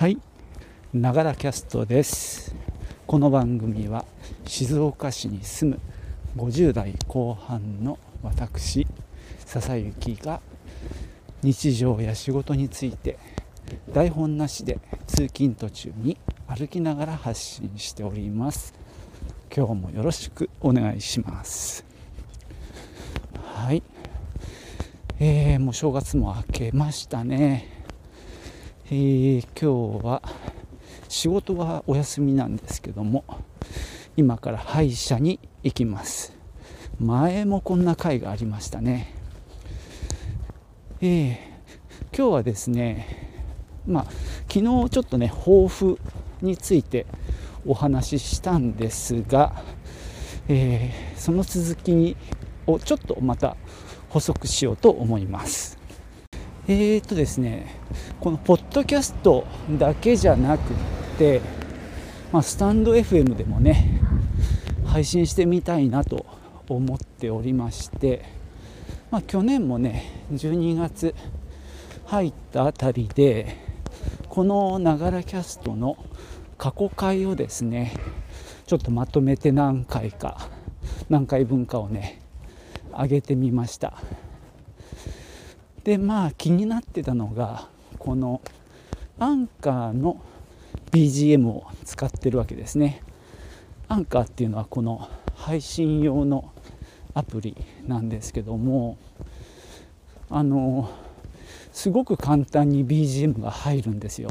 はい。ながらキャストです。この番組は静岡市に住む50代後半の私笹幸が日常や仕事について台本なしで通勤途中に歩きながら発信しております。今日もよろしくお願いします。はい。えー、もう正月も明けましたね、えー、今日は仕事はお休みなんですけども今から歯医者に行きます。前もこんな回がありましたね。えー、今日はですねまあ昨日ちょっとね抱負についてお話ししたんですが、えー、その続きをちょっとまた補足しようと思います。えーとですねこのポッドキャストだけじゃなくて、まあ、スタンド FM でもね配信してみたいなと思っておりまして、まあ、去年もね12月入ったあたりでこのながらキャストの過去回をですねちょっとまとめて何回か何回分かをね上げてみました。でまあ気になってたのがこのアンカーの BGM を使ってるわけですね。アンカーっていうのはこの配信用のアプリなんですけどもあのすごく簡単に BGM が入るんですよ。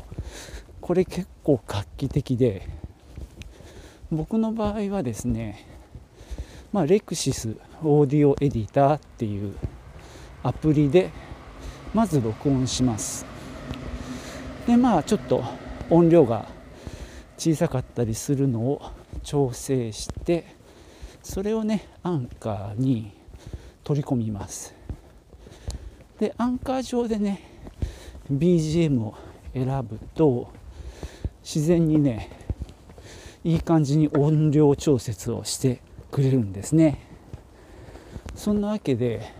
これ結構画期的で僕の場合はですねまあ、レクシスオーディオエディターっていうアプリでまず録音します。でまあちょっと音量が小さかったりするのを調整してそれをねアンカーに取り込みます。でアンカー上でね BGM を選ぶと自然にねいい感じに音量調節をしてくれるんですね。そんなわけで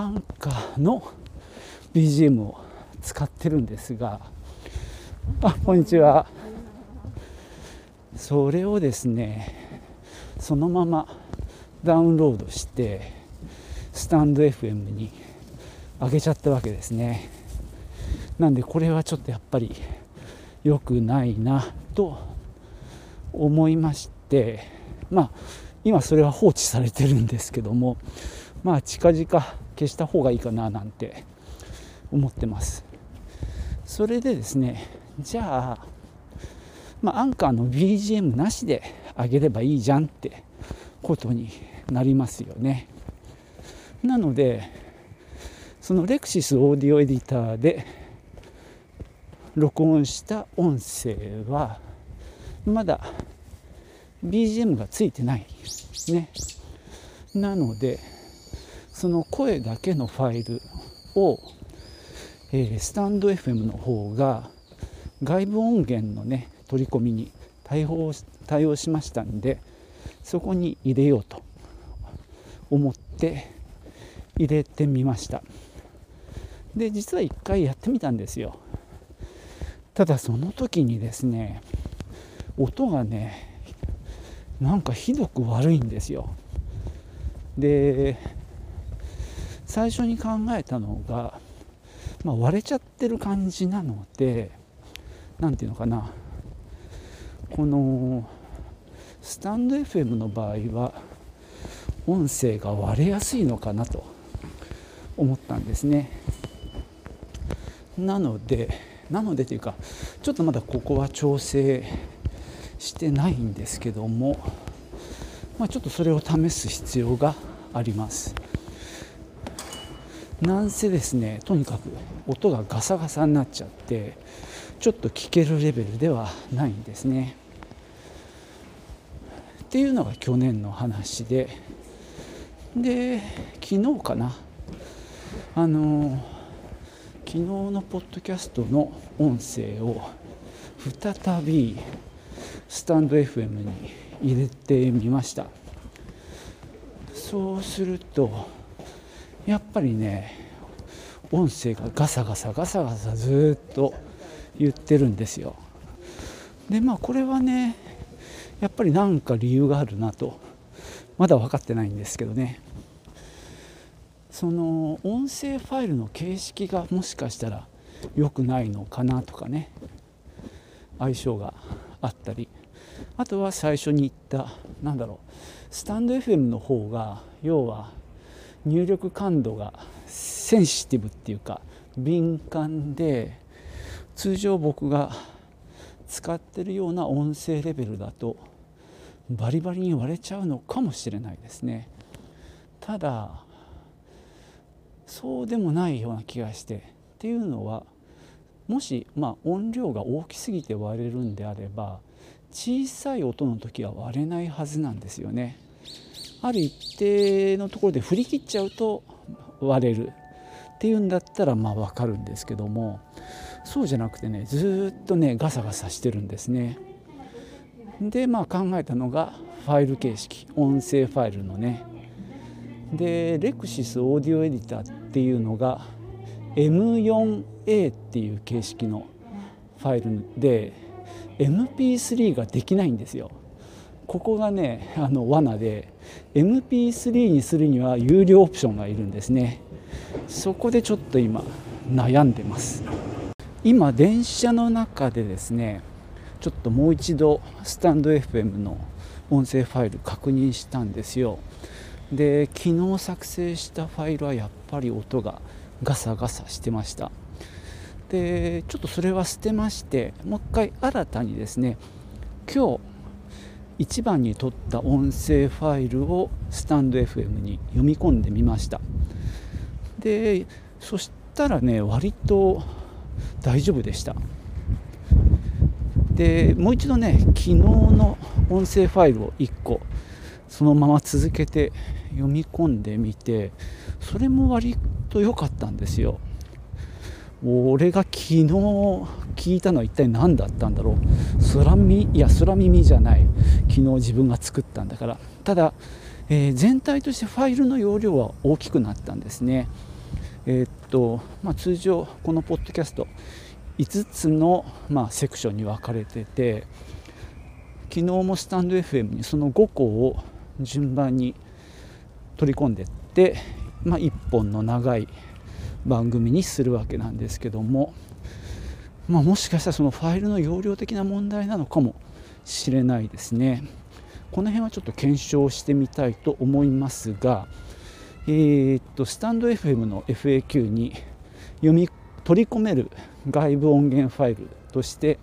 アンカーの BGM を使ってるんですがあこんにちは。それをですねそのままダウンロードしてスタンド FM に上げちゃったわけですね。なんでこれはちょっとやっぱり良くないなと思いましてまあ今それは放置されてるんですけどもまあ近々消した方がいいかななんて思ってます。それでですねじゃあまあ、アンカーの BGM なしで上げればいいじゃんってことになりますよね。なのでそのレクシスオーディオエディターで録音した音声はまだ BGM がついてない。ね。なのでその声だけのファイルを、えー、スタンド FM の方が外部音源のね取り込みに対応対応しましたんでそこに入れようと思って入れてみました。で実は1回やってみたんですよ。ただその時にですね音がねなんかひどく悪いんですよ。で最初に考えたのが、まあ、割れちゃってる感じなので何て言うのかな。このスタンド FM の場合は音声が割れやすいのかなと思ったんですね。なのでなのでというかちょっとまだここは調整してないんですけども、まあ、ちょっとそれを試す必要があります。なんせですねとにかく音がガサガサになっちゃってちょっと聞けるレベルではないんですね。っていうのが去年の話でで昨日かな。あの昨日のポッドキャストの音声を再びスタンド FM に入れてみました。そうするとやっぱりね音声がガサガサガサガサずっと言ってるんですよ。でまあこれはねやっぱり何か理由があるなとまだ分かってないんですけどね。その音声ファイルの形式がもしかしたら良くないのかなとかね相性が。あったり。あとは最初に言ったなんだろう。スタンド FM の方が要は入力感度がセンシティブっていうか敏感で通常僕が使ってるような音声レベルだとバリバリに割れちゃうのかもしれないですね。ただそうでもないような気がして。っていうのはもし、まあ、音量が大きすぎて割れるんであれば小さい音の時は割れないはずなんですよね。ある一定のところで振り切っちゃうと割れるっていうんだったらまあ分かるんですけどもそうじゃなくてねずっとねガサガサしてるんですね。でまあ考えたのがファイル形式音声ファイルのねでレクシスオーディオエディターっていうのが M4A っていう形式のファイルで MP3 ができないんですよ。ここがねあの罠で MP3 にするには有料オプションがいるんですね。そこでちょっと今悩んでます。今電車の中でですねちょっともう一度スタンド FM の音声ファイル確認したんですよ。で昨日作成したファイルはやっぱり音がガサガサしてました。でちょっとそれは捨てましてもう一回新たにですね今日一番に撮った音声ファイルをスタンド FM に読み込んでみました。でそしたらね割と大丈夫でした。でもう一度ね昨日の音声ファイルを1個そのまま続けて読み込んでみてそれも割と良かったんですよ。俺が昨日聞いたのは一体何だったんだろう。空耳いや空耳じゃない。昨日自分が作ったんだから。ただ、えー、全体としてファイルの容量は大きくなったんですね。えー、っと、まあ、通常このポッドキャスト5つの、まあ、セクションに分かれてて昨日もスタンド FM にその5個を順番に取り込んでって、まあ、1本の長い番組にするわけなんですけども、まあ、もしかしたらそのファイルの容量的な問題なのかもしれないですね。この辺はちょっと検証してみたいと思いますがえー、っとスタンド FM の FAQ に読み取り込める外部音源ファイルとして、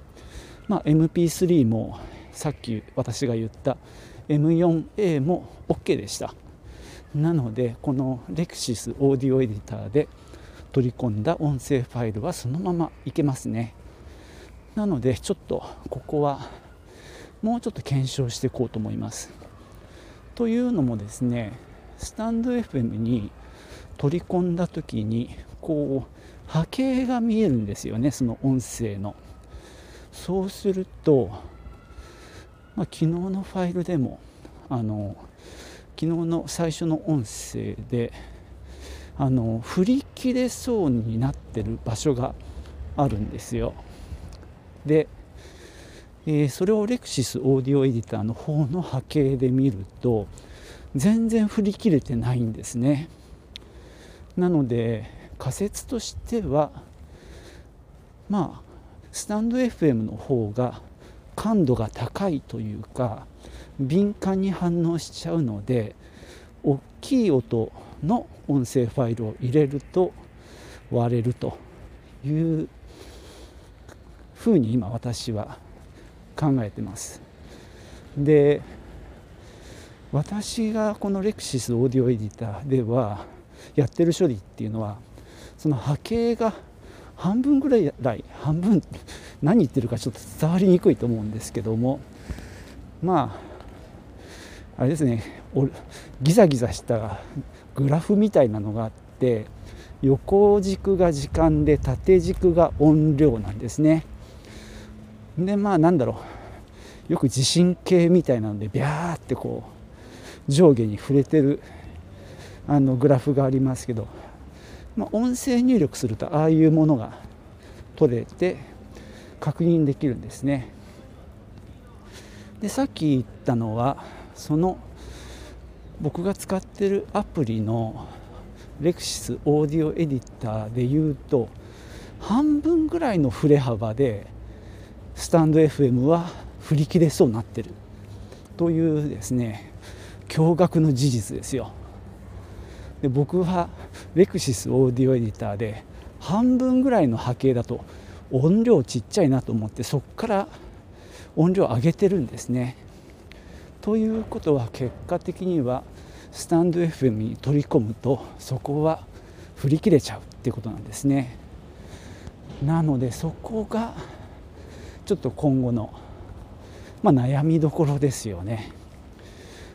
まあ、MP3 もさっき私が言った M4A も OK でした。なのでこのレクシスオーディオエディターで取り込んだ音声ファイルはそのままいけますね。なのでちょっとここはもうちょっと検証していこうと思います。というのもですねスタンド FM に取り込んだ時にこう波形が見えるんですよねその音声の。そうすると、まあ、昨日のファイルでもあの昨日の最初の音声であの振り切れそうになってる場所があるんですよ。で、えー、それをレクシスオーディオエディターの方の波形で見ると全然振り切れてないんですね。なので仮説としてはまあスタンド FM の方が感度が高いというか敏感に反応しちゃうので大きい音の音声ファイルを入れると割れるというふうに今私は考えてます。で私がこのレクシスオーディオエディターではやってる処理っていうのはその波形が半分ぐらい半分 何言ってるかちょっと伝わりにくいと思うんですけども。まああれですね。ギザギザしたグラフみたいなのがあって横軸が時間で縦軸が音量なんですね。でまあなんだろう。よく地震計みたいなのでビャーってこう上下に触れてるあのグラフがありますけど。まあ、音声入力するとああいうものが取れて確認できるんですね。でさっき言ったのはその僕が使ってるアプリのレクシスオーディオエディターで言うと半分ぐらいの振れ幅でスタンド FM は振り切れそうになってるというですね驚愕の事実ですよ。で僕はレクシスオーディオエディターで半分ぐらいの波形だと音量ちっちゃいなと思ってそこから音量上げてるんですね。ということは結果的にはスタンド FM に取り込むとそこは振り切れちゃうっていうことなんですね。なのでそこがちょっと今後の、まあ、悩みどころですよね、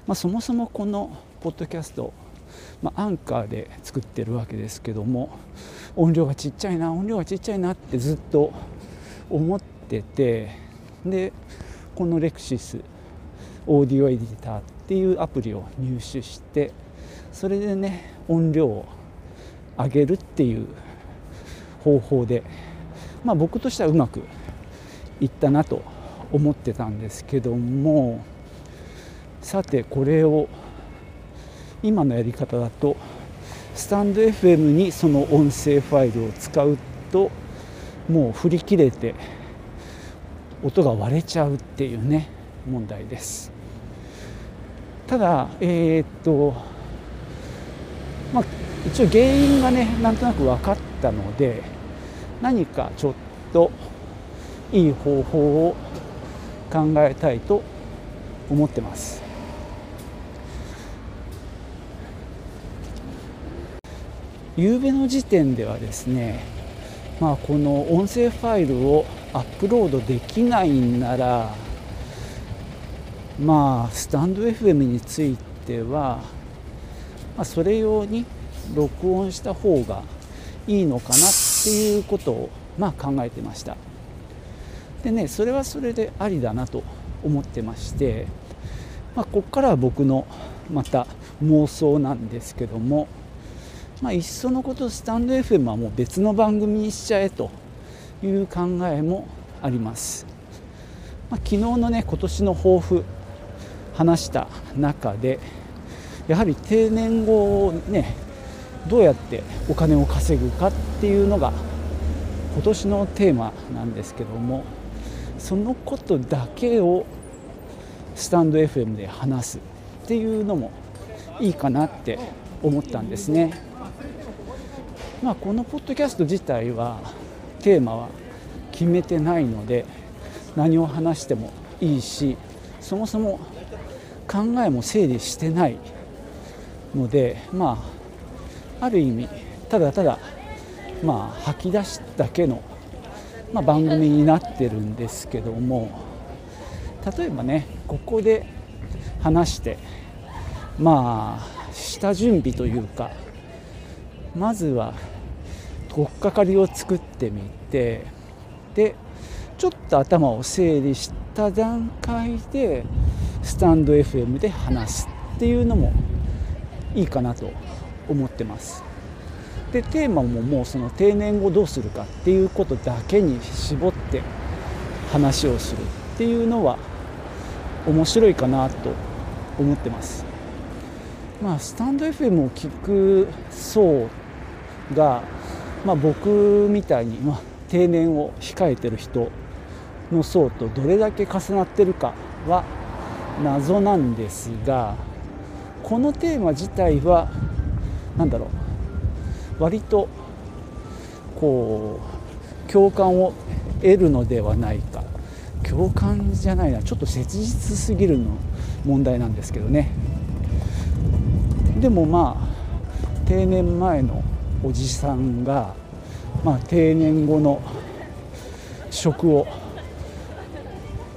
まあ、そもそもこのポッドキャスト、まあ、アンカーで作ってるわけですけども音量がちっちゃいな音量がちっちゃいなってずっと思っててでこのレクシスオーディオエディターっていうアプリを入手してそれでね音量を上げるっていう方法でまあ僕としてはうまくいったなと思ってたんですけどもさてこれを今のやり方だとスタンド FM にその音声ファイルを使うともう振り切れて音が割れちゃうっていうね問題です。ただえー、っとまあ一応原因がねなんとなく分かったので何かちょっといい方法を考えたいと思ってます。夕べの時点ではですねまあこの音声ファイルをアップロードできないんならまあスタンド FM については、まあ、それ用に録音した方がいいのかなっていうことをまあ考えてました。でねそれはそれでありだなと思ってまして、まあ、ここからは僕のまた妄想なんですけどもまあ、いっそのことスタンド FM はもう別の番組にしちゃえという考えもあります、まあ、昨日のね今年の抱負話した中でやはり定年後をねどうやってお金を稼ぐかっていうのが今年のテーマなんですけどもそのことだけをスタンド FM で話すっていうのもいいかなって思ったんですね。まあ、このポッドキャスト自体はテーマは決めてないので何を話してもいいしそもそも考えも整理してないのでまあある意味ただただまあ吐き出すだけの、まあ、番組になってるんですけども例えばねここで話してまあ下準備というかまずは取っかかりを作ってみてでちょっと頭を整理した段階でスタンド FM で話すっていうのもいいかなと思ってます。でテーマももうその定年後どうするかっていうことだけに絞って話をするっていうのは面白いかなと思ってます。まあスタンド FM を聞く層がまあ、僕みたいに、まあ、定年を控えてる人の層とどれだけ重なってるかは謎なんですがこのテーマ自体は何だろう割とこう共感を得るのではないか。共感じゃないな。ちょっと切実すぎるの問題なんですけどね。でもまあ定年前のおじさんが、まあ、定年後の職を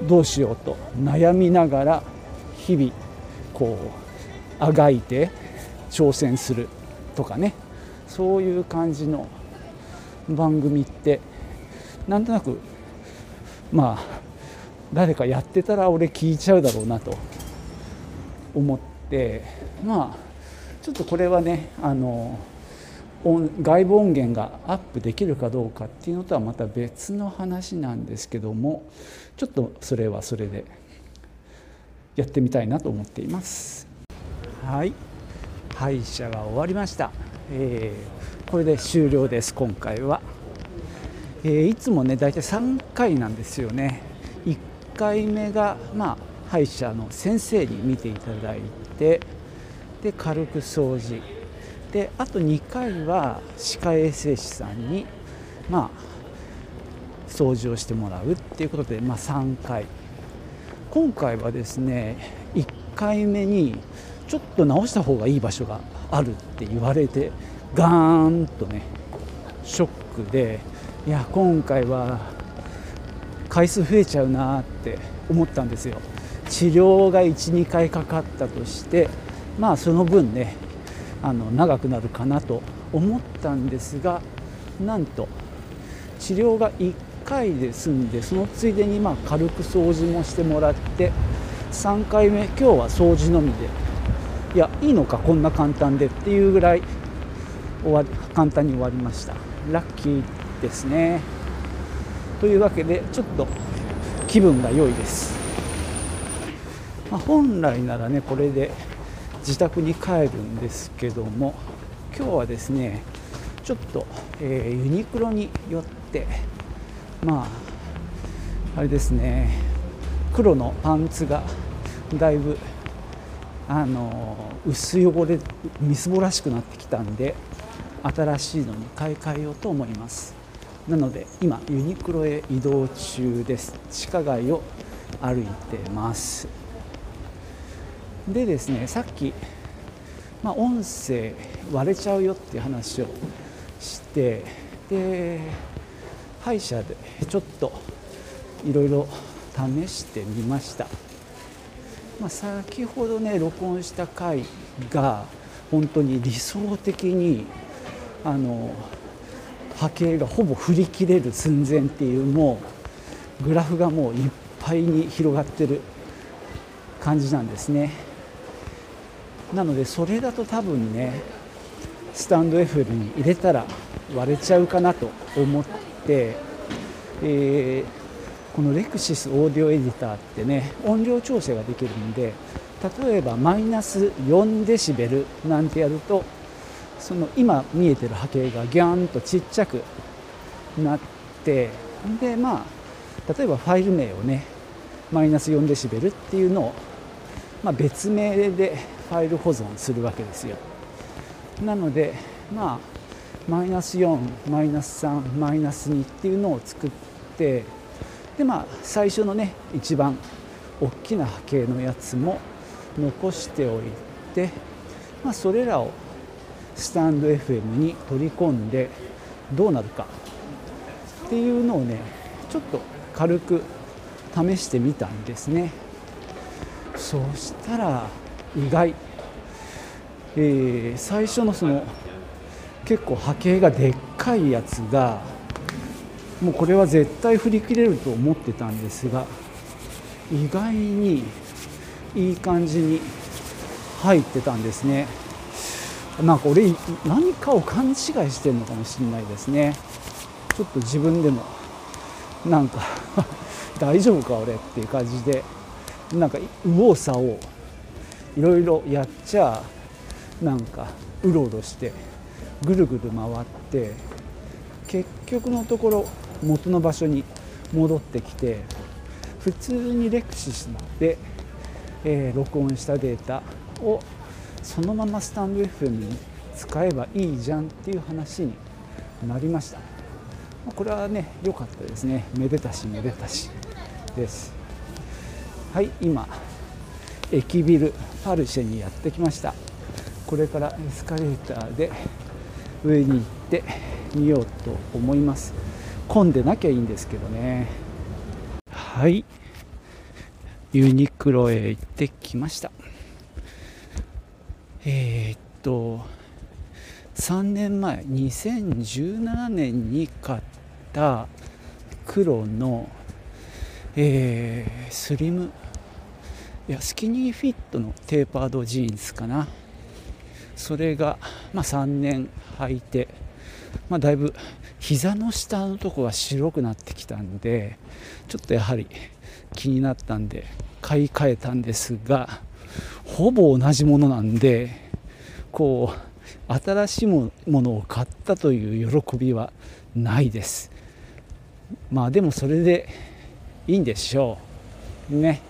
どうしようと悩みながら日々こうあがいて挑戦するとかね。そういう感じの番組ってなんとなくまあ誰かやってたら俺聞いちゃうだろうなと思ってまあちょっとこれはねあの外部音源がアップできるかどうかっていうのとはまた別の話なんですけどもちょっとそれはそれでやってみたいなと思っています。はい。歯医者が終わりました、えー、これで終了です今回は、えー、いつもね大体3回なんですよね。1回目がまあ歯医者の先生に見ていただいてで軽く掃除。であと2回は歯科衛生士さんにまあ掃除をしてもらうっていうことで、まあ、3回。今回はですね1回目にちょっと直した方がいい場所があるって言われてガーンとねショックでいや今回は回数増えちゃうなって思ったんですよ。治療が12回かかったとしてまあその分ねあの長くなるかなと思ったんですがなんと治療が1回で済んでそのついでにまあ軽く掃除もしてもらって3回目今日は掃除のみでいやいいのかこんな簡単でっていうぐらい終わ簡単に終わりました。ラッキーですね。というわけでちょっと気分が良いです、まあ、本来ならねこれで自宅に帰るんですけども今日はですねちょっと、えー、ユニクロに寄ってまああれですね黒のパンツがだいぶあの薄汚れみすぼらしくなってきたんで新しいのに買い替えようと思います。なので今ユニクロへ移動中です。地下街を歩いてます。でですねさっき、まあ、音声割れちゃうよっていう話をしてで歯医者でちょっといろいろ試してみました、まあ、先ほどね録音した回が本当に理想的にあの波形がほぼ振り切れる寸前っていうもうグラフがもういっぱいに広がってる感じなんですね。なのでそれだと多分ねスタンド F に入れたら割れちゃうかなと思って、えー、このレクシスオーディオエディターってね音量調整ができるんで例えばマイナス4デシベルなんてやるとその今見えてる波形がギャーンとちっちゃくなってでまあ例えばファイル名をねマイナス4デシベルっていうのを、まあ、別名でファイル保存するわけですよ。なのでまあマイナス4マイナス3マイナス2っていうのを作ってでまあ最初のね一番大きな波形のやつも残しておいて、まあ、それらをスタンド FM に取り込んでどうなるかっていうのをねちょっと軽く試してみたんですね。そしたら意外、えー、最初のその結構波形がでっかいやつがもうこれは絶対振り切れると思ってたんですが意外にいい感じに入ってたんですね。なんか俺何かを勘違いしてるのかもしれないですね。ちょっと自分でもなんか 大丈夫か俺っていう感じでなんか右往左往いろいろやっちゃなんかうろうろしてぐるぐる回って結局のところ元の場所に戻ってきて普通にレクシスで、えー、録音したデータをそのままスタンド FM に使えばいいじゃんっていう話になりました。これはね良かったですね。めでたしめでたしです。はい今。駅ビルパルシェにやってきました。これからエスカレーターで上に行ってみようと思います。混んでなきゃいいんですけどね。はい。ユニクロへ行ってきました。えー、っと3年前2017年に買った黒の、えー、スリムいやスキニーフィットのテーパードジーンズかな。それが、まあ、3年履いて、まあ、だいぶ膝の下のとこが白くなってきたんでちょっとやはり気になったんで買い替えたんですがほぼ同じものなんでこう新しいものを買ったという喜びはないです。まあでもそれでいいんでしょう。ね。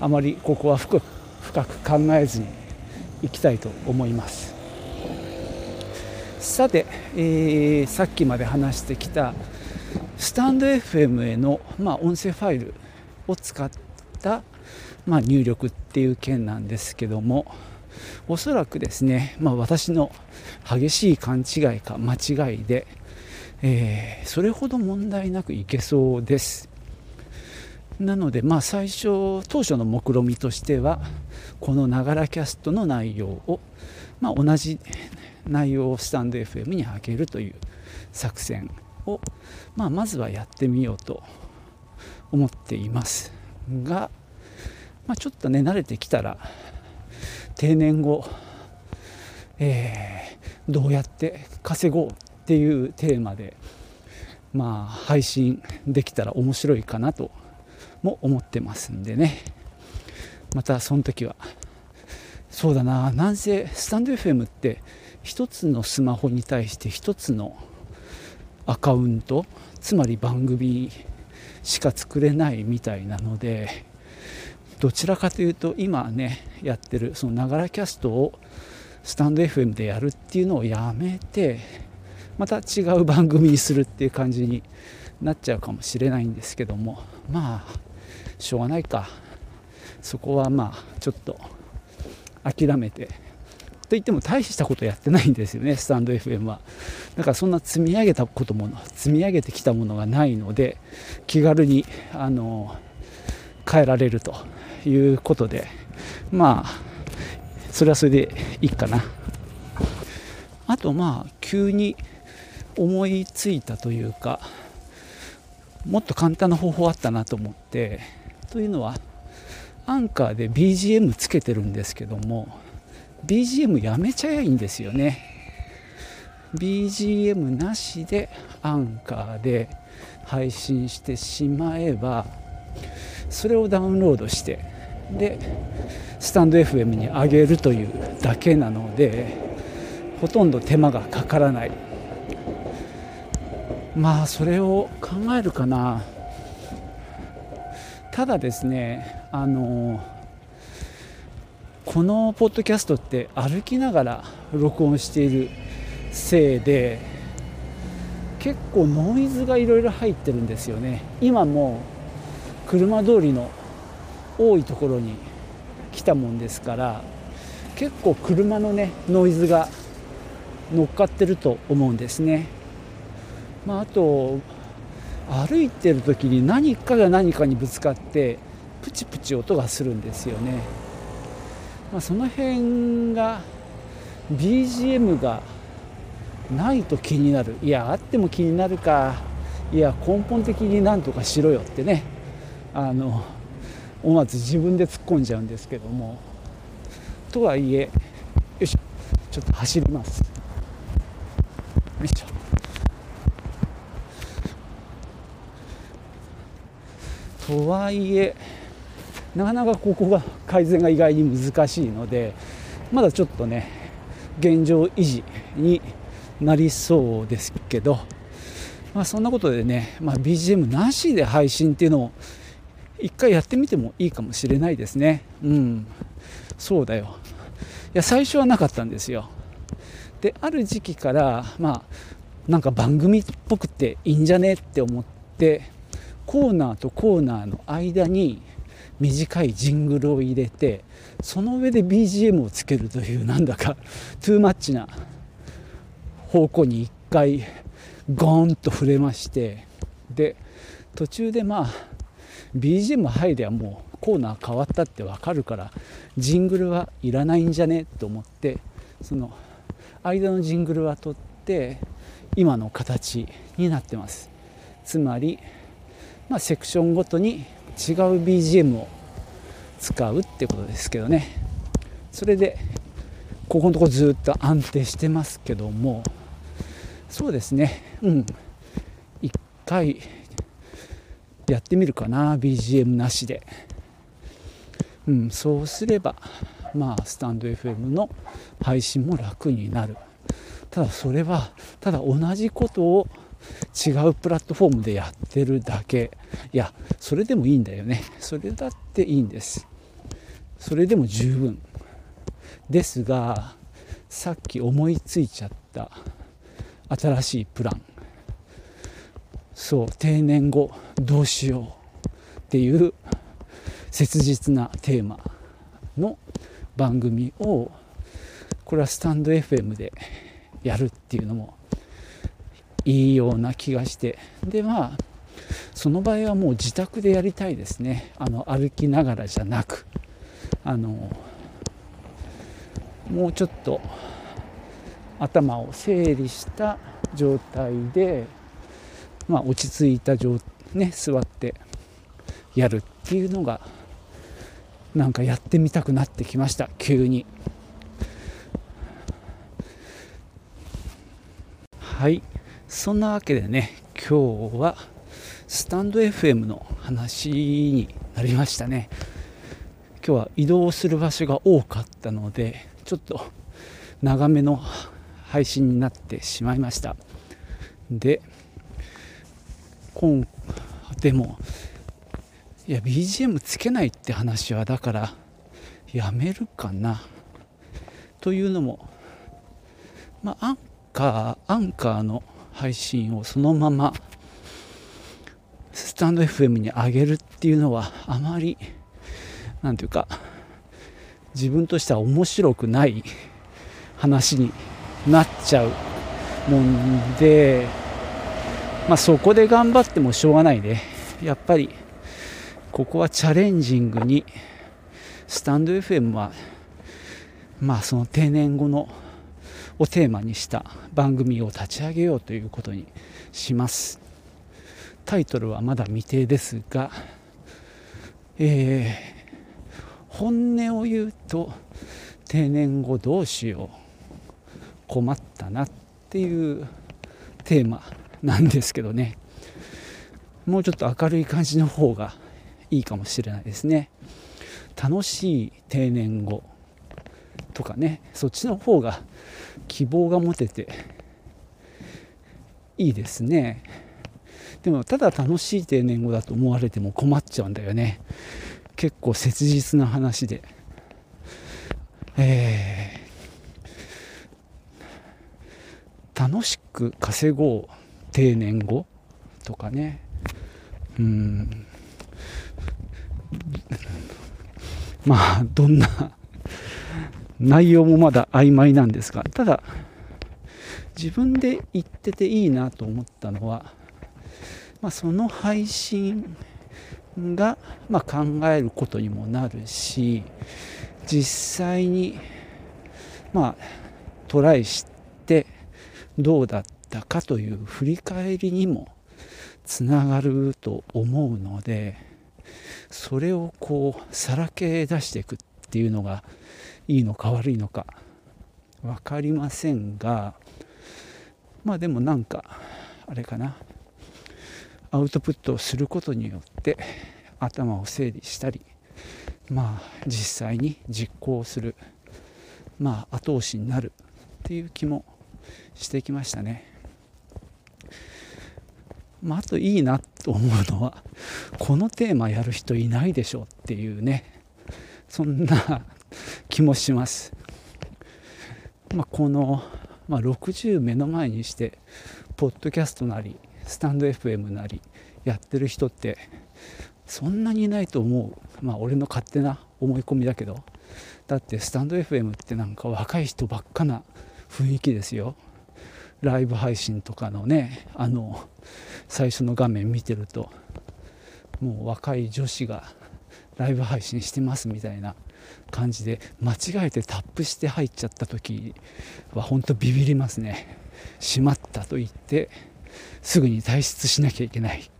あまりここは深く深く考えずにいきたいと思います。さて、えー、さっきまで話してきたスタンド FM への、まあ、音声ファイルを使った、まあ、入力っていう件なんですけどもおそらくですね、まあ、私の激しい勘違いか間違いで、えー、それほど問題なくいけそうです。なのでまあ最初当初の目論見みとしてはこのながらキャストの内容を、まあ、同じ内容をスタンド FM に上げるという作戦を、まあ、まずはやってみようと思っていますが、まあ、ちょっとね慣れてきたら定年後、えー、どうやって稼ごうっていうテーマで、まあ、配信できたら面白いかなとも思ってますんでね。またその時はそうだな。なんせスタンド FM って1つのスマホに対して1つのアカウントつまり番組しか作れないみたいなのでどちらかというと今ねやってるそのながらキャストをスタンド FM でやるっていうのをやめてまた違う番組にするっていう感じになっちゃうかもしれないんですけども。まあしょうがないか。そこはまあちょっと諦めて。といっても大したことやってないんですよね スタンド FM は。だからそんな積み上げたことも積み上げてきたものがないので気軽にあの変えられるということでまあそれはそれでいいかな。あとまあ急に思いついたというかもっと簡単な方法あったなと思ってというのはアンカーで BGM つけてるんですけども BGM やめちゃえばいいんですよね。BGM なしでアンカーで配信してしまえばそれをダウンロードしてでスタンド FM に上げるというだけなのでほとんど手間がかからない。まあそれを考えるかな。ただですねあのこのポッドキャストって歩きながら録音しているせいで結構ノイズがいろいろ入ってるんですよね。今も車通りの多いところに来たもんですから結構車のねノイズが乗っかってると思うんですね。まあ、あと歩いてる時に何かが何かにぶつかってプチプチ音がするんですよね、まあ、その辺が BGM がないと気になる。いやあっても気になるか。いや根本的になんとかしろよってね。あの思わず自分で突っ込んじゃうんですけども。とはいえよいしょ。ちょっと走ります。よいしょ。とはいえなかなかここが改善が意外に難しいのでまだちょっとね現状維持になりそうですけど、まあ、そんなことでね、まあ、BGM なしで配信っていうのを一回やってみてもいいかもしれないですね。うん。そうだよ。いや最初はなかったんですよ。である時期からまあなんか番組っぽくていいんじゃねって思ってコーナーとコーナーの間に短いジングルを入れてその上で BGM をつけるというなんだかトゥーマッチな方向に一回ゴーンと触れましてで途中でまあ BGM 入りゃもうコーナー変わったって分かるからジングルはいらないんじゃねと思ってその間のジングルは取って今の形になってます。つまりまあ、セクションごとに違う BGM を使うってことですけどね。それでここのとこずっと安定してますけどもそうですね。うん。一回やってみるかな BGM なしで。うん。そうすればまあスタンド FM の配信も楽になる。ただそれはただ同じことを違うプラットフォームでやってるだけ。いやそれでもいいんだよね。それだっていいんです。それでも十分。ですがさっき思いついちゃった。新しいプラン。そう定年後どうしようっていう。切実なテーマの番組をこれはスタンド FM でやるっていうのもいいような気がして。でまあその場合はもう自宅でやりたいですね。あの歩きながらじゃなく。あのもうちょっと頭を整理した状態で、まあ、落ち着いた状、ね、座ってやるっていうのがなんかやってみたくなってきました。急に。はい。そんなわけでね今日はスタンド FM の話になりましたね。今日は移動する場所が多かったのでちょっと長めの配信になってしまいました。で今でもいや BGM つけないって話はだからやめるかな。というのもまあアンカーアンカーの配信をそのままスタンド FM に上げるっていうのはあまり何ていうか自分としては面白くない話になっちゃうもんで、まあ、そこで頑張ってもしょうがないで、やっぱりここはチャレンジングにスタンド FM はまあその定年後のをテーマにした番組を立ち上げようということにします。タイトルはまだ未定ですが、えー、本音を言うと定年後どうしよう困ったなっていうテーマなんですけどね。もうちょっと明るい感じの方がいいかもしれないですね。楽しい定年後。とかねそっちの方が希望が持てていいですね。でもただ楽しい定年後だと思われても困っちゃうんだよね。結構切実な話で。えー、楽しく稼ごう定年後とかね。うん。まあどんな内容もまだ曖昧なんですがただ自分で言ってていいなと思ったのは、まあ、その配信が、ま、考えることにもなるし実際にまあトライしてどうだったかという振り返りにもつながると思うのでそれをこうさらけ出していくっていうのがいいのか悪いのか分かりませんがまあでもなんかあれかなアウトプットをすることによって頭を整理したりまあ実際に実行するまあ後押しになるっていう気もしてきましたね。まあ、あといいなと思うのはこのテーマやる人いないでしょっていうねそんな気もします。まあ、この、まあ、60目の前にしてポッドキャストなりスタンド FM なりやってる人ってそんなにいないと思う。まあ俺の勝手な思い込みだけど。だってスタンド FM ってなんか若い人ばっかな雰囲気ですよ。ライブ配信とかのねあの最初の画面見てるともう若い女子がライブ配信してますみたいな感じで間違えてタップして入っちゃった時は本当ビビりますね。しまったと言ってすぐに退出しなきゃいけない。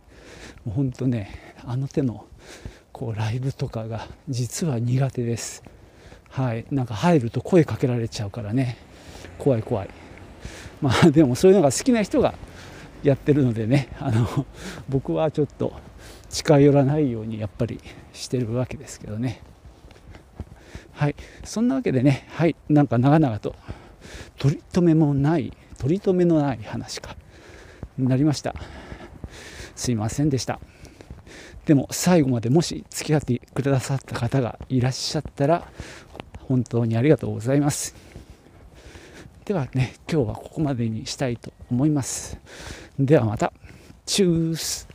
もう本当ねあの手のこうライブとかが実は苦手です。はい。なんか入ると声かけられちゃうからね。怖い怖い。まあでもそういうのが好きな人がやってるのでね。あの僕はちょっと近寄らないようにやっぱりしてるわけですけどね。はい。そんなわけでねはい。なんか長々と取り留めもない取り留めのない話か。なりました。すいませんでした。でも最後までもし付き合ってくださった方がいらっしゃったら本当にありがとうございます。ではね今日はここまでにしたいと思います。ではまた。チュース。